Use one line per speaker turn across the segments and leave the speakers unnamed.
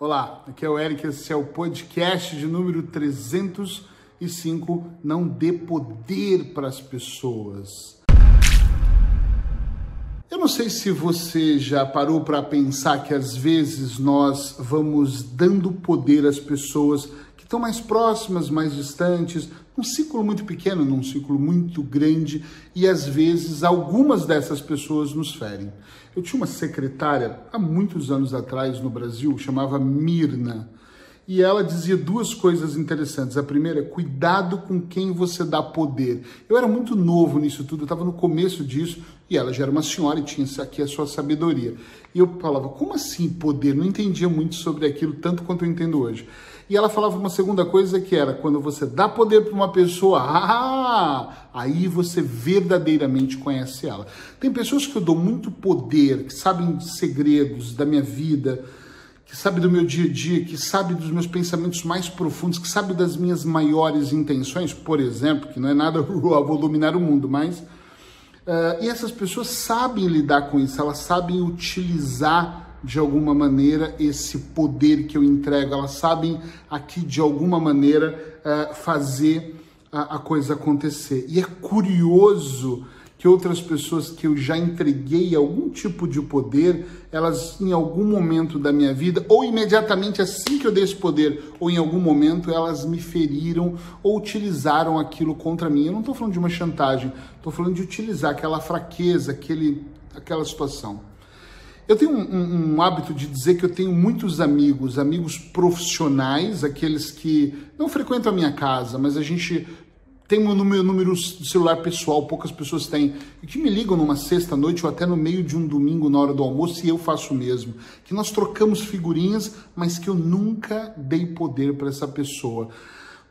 Olá, aqui é o Eric, esse é o podcast de número 305, Não dê poder para as pessoas. Eu não sei se você já parou para pensar que às vezes nós vamos dando poder às pessoas que estão mais próximas, mais distantes, num ciclo muito pequeno, num ciclo muito grande, e às vezes algumas dessas pessoas nos ferem. Eu tinha uma secretária há muitos anos atrás no Brasil, chamava Mirna, e ela dizia duas coisas interessantes. A primeira, cuidado com quem você dá poder. Eu era muito novo nisso tudo, eu estava no começo disso, e ela já era uma senhora e tinha aqui a sua sabedoria. E eu falava, como assim poder? Não entendia muito sobre aquilo, tanto quanto eu entendo hoje. E ela falava uma segunda coisa que era quando você dá poder para uma pessoa, ah, aí você verdadeiramente conhece ela. Tem pessoas que eu dou muito poder, que sabem segredos da minha vida, que sabe do meu dia a dia, que sabe dos meus pensamentos mais profundos, que sabe das minhas maiores intenções, por exemplo, que não é nada, vou dominar o mundo, mas. Uh, e essas pessoas sabem lidar com isso, elas sabem utilizar de alguma maneira esse poder que eu entrego, elas sabem aqui de alguma maneira uh, fazer a, a, coisa acontecer. E é curioso que outras pessoas que eu já entreguei algum tipo de poder, elas em algum momento da minha vida, ou imediatamente assim que eu dei esse poder, ou em algum momento elas me feriram ou utilizaram aquilo contra mim. Eu não estou falando de uma chantagem, estou falando de utilizar aquela fraqueza, aquele, aquela situação. Eu tenho um, um, um, hábito de dizer que eu tenho muitos amigos, amigos profissionais, aqueles que não frequentam a minha casa, mas a gente tem meu número de celular pessoal, poucas pessoas têm, e que me ligam numa sexta-noite ou até no meio de um domingo na hora do almoço e eu faço o mesmo. Que nós trocamos figurinhas, mas que eu nunca dei poder para essa pessoa.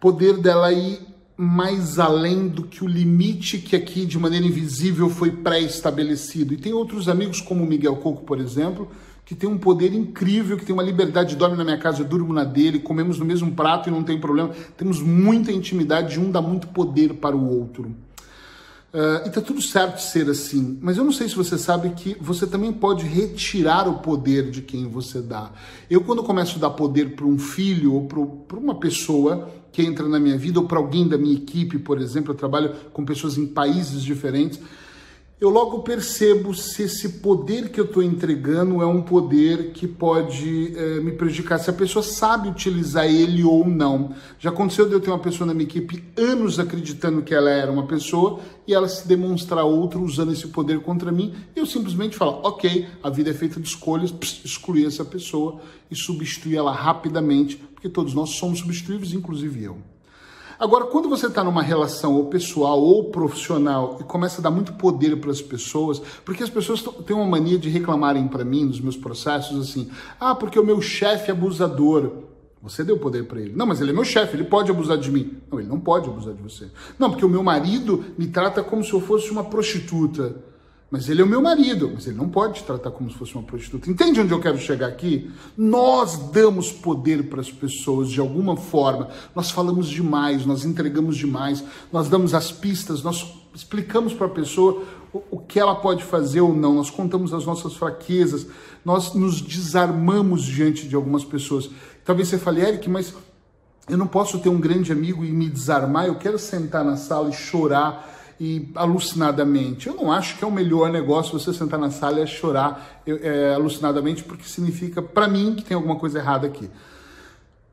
Poder dela ir mais além do que o limite que aqui de maneira invisível foi pré-estabelecido. E tem outros amigos como o Miguel Coco, por exemplo, que tem um poder incrível, que tem uma liberdade, dorme na minha casa, eu durmo na dele, comemos no mesmo prato e não tem problema. Temos muita intimidade, um dá muito poder para o outro. Uh, e tá tudo certo ser assim, mas eu não sei se você sabe que você também pode retirar o poder de quem você dá. Eu, quando começo a dar poder para um filho ou para uma pessoa, que entra na minha vida ou para alguém da minha equipe, por exemplo, eu trabalho com pessoas em países diferentes eu logo percebo se esse poder que eu estou entregando é um poder que pode é, me prejudicar, se a pessoa sabe utilizar ele ou não. Já aconteceu de eu ter uma pessoa na minha equipe anos acreditando que ela era uma pessoa e ela se demonstrar outra usando esse poder contra mim, eu simplesmente falo, ok, a vida é feita de escolhas, excluir essa pessoa e substituir ela rapidamente, porque todos nós somos substituíveis, inclusive eu. Agora, quando você está numa relação ou pessoal ou profissional e começa a dar muito poder para as pessoas, porque as pessoas têm uma mania de reclamarem para mim nos meus processos assim: ah, porque o meu chefe é abusador. Você deu poder para ele. Não, mas ele é meu chefe, ele pode abusar de mim. Não, ele não pode abusar de você. Não, porque o meu marido me trata como se eu fosse uma prostituta. Mas ele é o meu marido, mas ele não pode te tratar como se fosse uma prostituta. Entende onde eu quero chegar aqui? Nós damos poder para as pessoas de alguma forma. Nós falamos demais, nós entregamos demais, nós damos as pistas, nós explicamos para a pessoa o, que ela pode fazer ou não, nós contamos as nossas fraquezas, nós nos desarmamos diante de algumas pessoas. Talvez você fale, Eric, mas eu não posso ter um grande amigo e me desarmar, eu quero sentar na sala e chorar e alucinadamente. Eu não acho que é o melhor negócio você sentar na sala e chorar é, alucinadamente, porque significa, para mim, que tem alguma coisa errada aqui.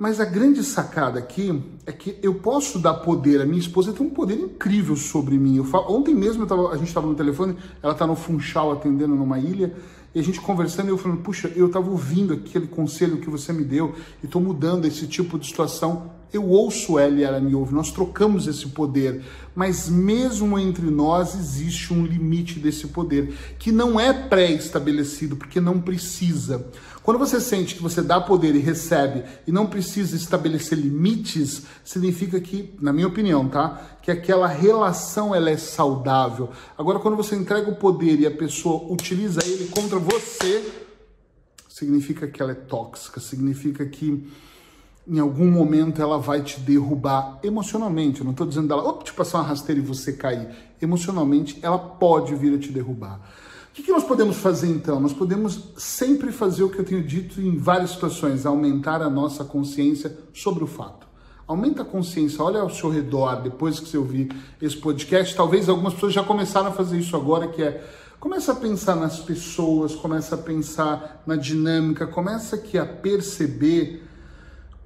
Mas a grande sacada aqui é que eu posso dar poder. A minha esposa tem um poder incrível sobre mim. Falo, ontem mesmo tava, a gente estava no telefone, ela está no Funchal atendendo numa ilha, e a gente conversando, e eu falando, puxa, eu estava ouvindo aquele conselho que você me deu e estou mudando esse tipo de situação. Eu ouço ela e ela me ouve, nós trocamos esse poder, mas mesmo entre nós existe um limite desse poder, que não é pré-estabelecido, porque não precisa. Quando você sente que você dá poder e recebe e não precisa estabelecer limites, significa que, na minha opinião, tá? Que aquela relação ela é saudável. Agora, quando você entrega o poder e a pessoa utiliza ele contra você, significa que ela é tóxica, significa que em algum momento ela vai te derrubar emocionalmente. Eu não estou dizendo dela, opa, te passar uma rasteira e você cair. Emocionalmente, ela pode vir a te derrubar. O que, nós podemos fazer então? Nós podemos sempre fazer o que eu tenho dito em várias situações, aumentar a nossa consciência sobre o fato. Aumenta a consciência, olha ao seu redor, depois que você ouvir esse podcast, talvez algumas pessoas já começaram a fazer isso agora, que é começa a pensar nas pessoas, começa a pensar na dinâmica, começa aqui a perceber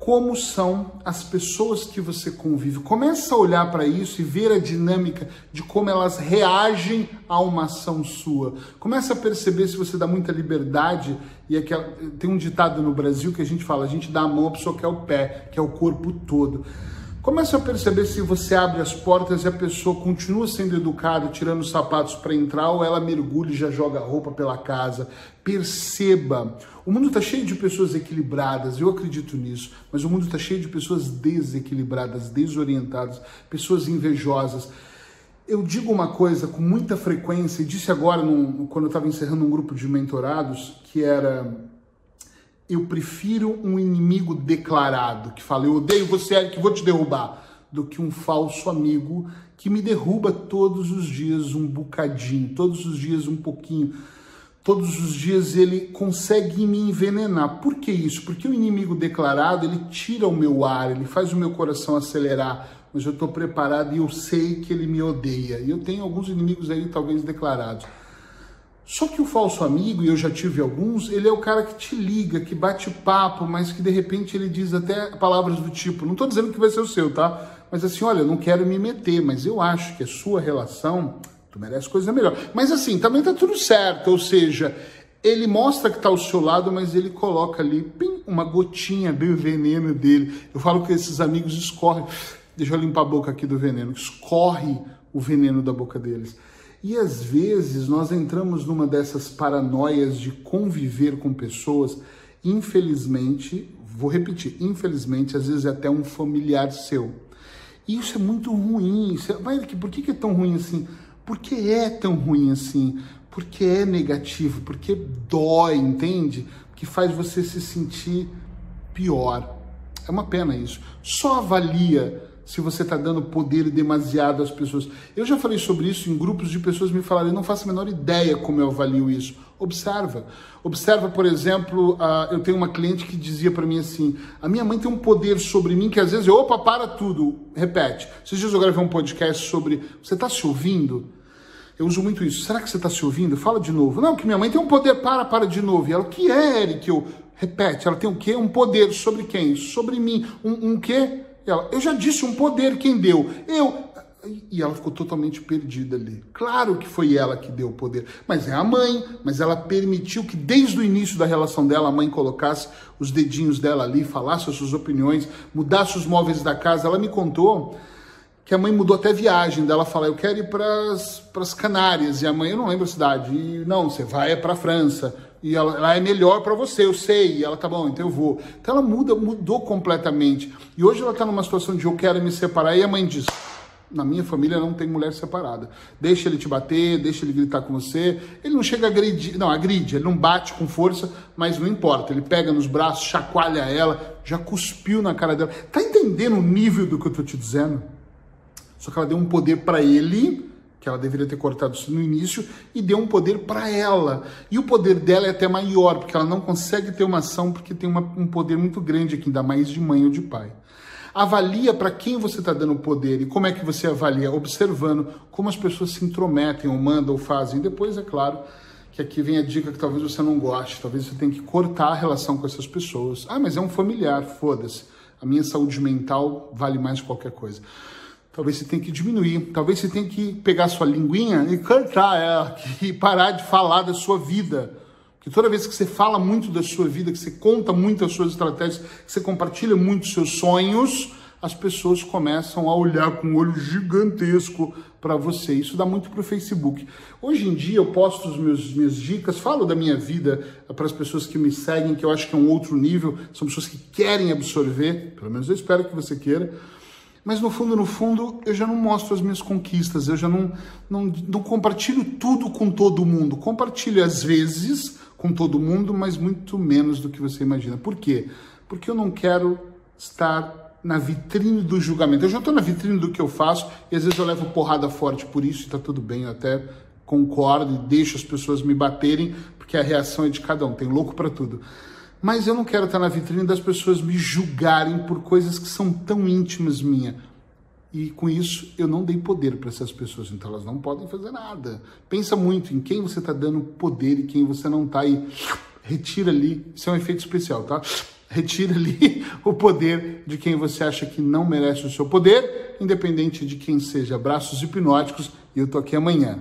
como são as pessoas que você convive. Começa a olhar para isso e ver a dinâmica de como elas reagem a uma ação sua. Começa a perceber se você dá muita liberdade e aquela, tem um ditado no Brasil que a gente fala, a gente dá a mão, a pessoa quer o pé, que é o corpo todo. Começa a perceber se você abre as portas e a pessoa continua sendo educada, tirando os sapatos para entrar, ou ela mergulha e já joga roupa pela casa. Perceba. O mundo está cheio de pessoas equilibradas, eu acredito nisso, mas o mundo está cheio de pessoas desequilibradas, desorientadas, pessoas invejosas. Eu digo uma coisa com muita frequência, e disse agora num, quando eu estava encerrando um grupo de mentorados, que era eu prefiro um inimigo declarado que fala eu odeio você, que vou te derrubar, do que um falso amigo que me derruba todos os dias um bocadinho, todos os dias um pouquinho. Todos os dias ele consegue me envenenar. Por que isso? Porque o inimigo declarado, ele tira o meu ar, ele faz o meu coração acelerar, mas eu estou preparado e eu sei que ele me odeia. E eu tenho alguns inimigos aí talvez declarados. Só que o falso amigo, e eu já tive alguns, ele é o cara que te liga, que bate papo, mas que de repente ele diz até palavras do tipo, não estou dizendo que vai ser o seu, tá? Mas assim, olha, não quero me meter, mas eu acho que a sua relação, tu merece coisa melhor. Mas assim, também tá tudo certo, ou seja, ele mostra que tá ao seu lado, mas ele coloca ali, pim, uma gotinha do veneno dele. Eu falo que esses amigos escorrem, deixa eu limpar a boca aqui do veneno, escorre o veneno da boca deles. E às vezes nós entramos numa dessas paranoias de conviver com pessoas, infelizmente, vou repetir, infelizmente, às vezes é até um familiar seu. E isso é muito ruim. Isso é, vai, por que, que é tão ruim assim? Porque é tão ruim assim? Porque é negativo, porque dói, entende? Que faz você se sentir pior. É uma pena isso. Só avalia se você está dando poder demasiado às pessoas. Eu já falei sobre isso em grupos de pessoas me falaram, eu não faço a menor ideia como eu avalio isso. Observa. Observa, por exemplo, eu tenho uma cliente que dizia para mim assim: a minha mãe tem um poder sobre mim que às vezes eu, opa, para tudo. Repete. Esses dias eu gravei um podcast sobre você está se ouvindo? Eu uso muito isso. Será que você está se ouvindo? Fala de novo. Não, que minha mãe tem um poder, para, para de novo. E ela, o que é, Eric? Eu, repete, ela tem o quê? Um poder sobre quem? Sobre mim. Um, um quê? Ela, eu já disse um poder quem deu. Eu. E ela ficou totalmente perdida ali. Claro que foi ela que deu o poder, mas é a mãe, mas ela permitiu que desde o início da relação dela a mãe colocasse os dedinhos dela ali, falasse as suas opiniões, mudasse os móveis da casa. Ela me contou que a mãe mudou até viagem dela, fala, eu quero ir para as Canárias, e a mãe, eu não lembro a cidade, e não, você vai é para a França, e ela, ela é melhor para você, eu sei. E ela tá bom, então eu vou. Então ela muda, mudou completamente. E hoje ela está numa situação de eu quero me separar e a mãe diz: na minha família não tem mulher separada. Deixa ele te bater, deixa ele gritar com você. Ele não chega a agredir, não, agride, ele não bate com força, mas não importa. Ele pega nos braços, chacoalha ela, já cuspiu na cara dela. Tá entendendo o nível do que eu tô te dizendo? Só que ela deu um poder para ele que ela deveria ter cortado isso no início, e deu um poder para ela. E o poder dela é até maior, porque ela não consegue ter uma ação porque tem uma, um poder muito grande aqui, ainda mais de mãe ou de pai. Avalia para quem você está dando poder e como é que você avalia, observando como as pessoas se intrometem, ou mandam, ou fazem. Depois, é claro, que aqui vem a dica que talvez você não goste, talvez você tenha que cortar a relação com essas pessoas. Ah, mas é um familiar, foda-se. A minha saúde mental vale mais que qualquer coisa. Talvez você tenha que diminuir, talvez você tenha que pegar sua linguinha e cantar ela, e parar de falar da sua vida. Que toda vez que você fala muito da sua vida, que você conta muito as suas estratégias, que você compartilha muito os seus sonhos, as pessoas começam a olhar com um olho gigantesco para você. Isso dá muito para o Facebook. Hoje em dia eu posto os meus minhas dicas, falo da minha vida para as pessoas que me seguem, que eu acho que é um outro nível, são pessoas que querem absorver, pelo menos eu espero que você queira mas no fundo, no fundo, eu já não mostro as minhas conquistas, eu já não, não, não compartilho tudo com todo mundo. Compartilho às vezes com todo mundo, mas muito menos do que você imagina. Por quê? Porque eu não quero estar na vitrine do julgamento. Eu já estou na vitrine do que eu faço e às vezes eu levo porrada forte por isso e está tudo bem, eu até concordo e deixo as pessoas me baterem, porque a reação é de cada um, tem louco para tudo. Mas eu não quero estar na vitrine das pessoas me julgarem por coisas que são tão íntimas minha. E com isso eu não dei poder para essas pessoas, então elas não podem fazer nada. Pensa muito em quem você está dando poder e quem você não está e retira ali. Isso é um efeito especial, tá? Retira ali o poder de quem você acha que não merece o seu poder, independente de quem seja. Abraços hipnóticos e eu tô aqui amanhã.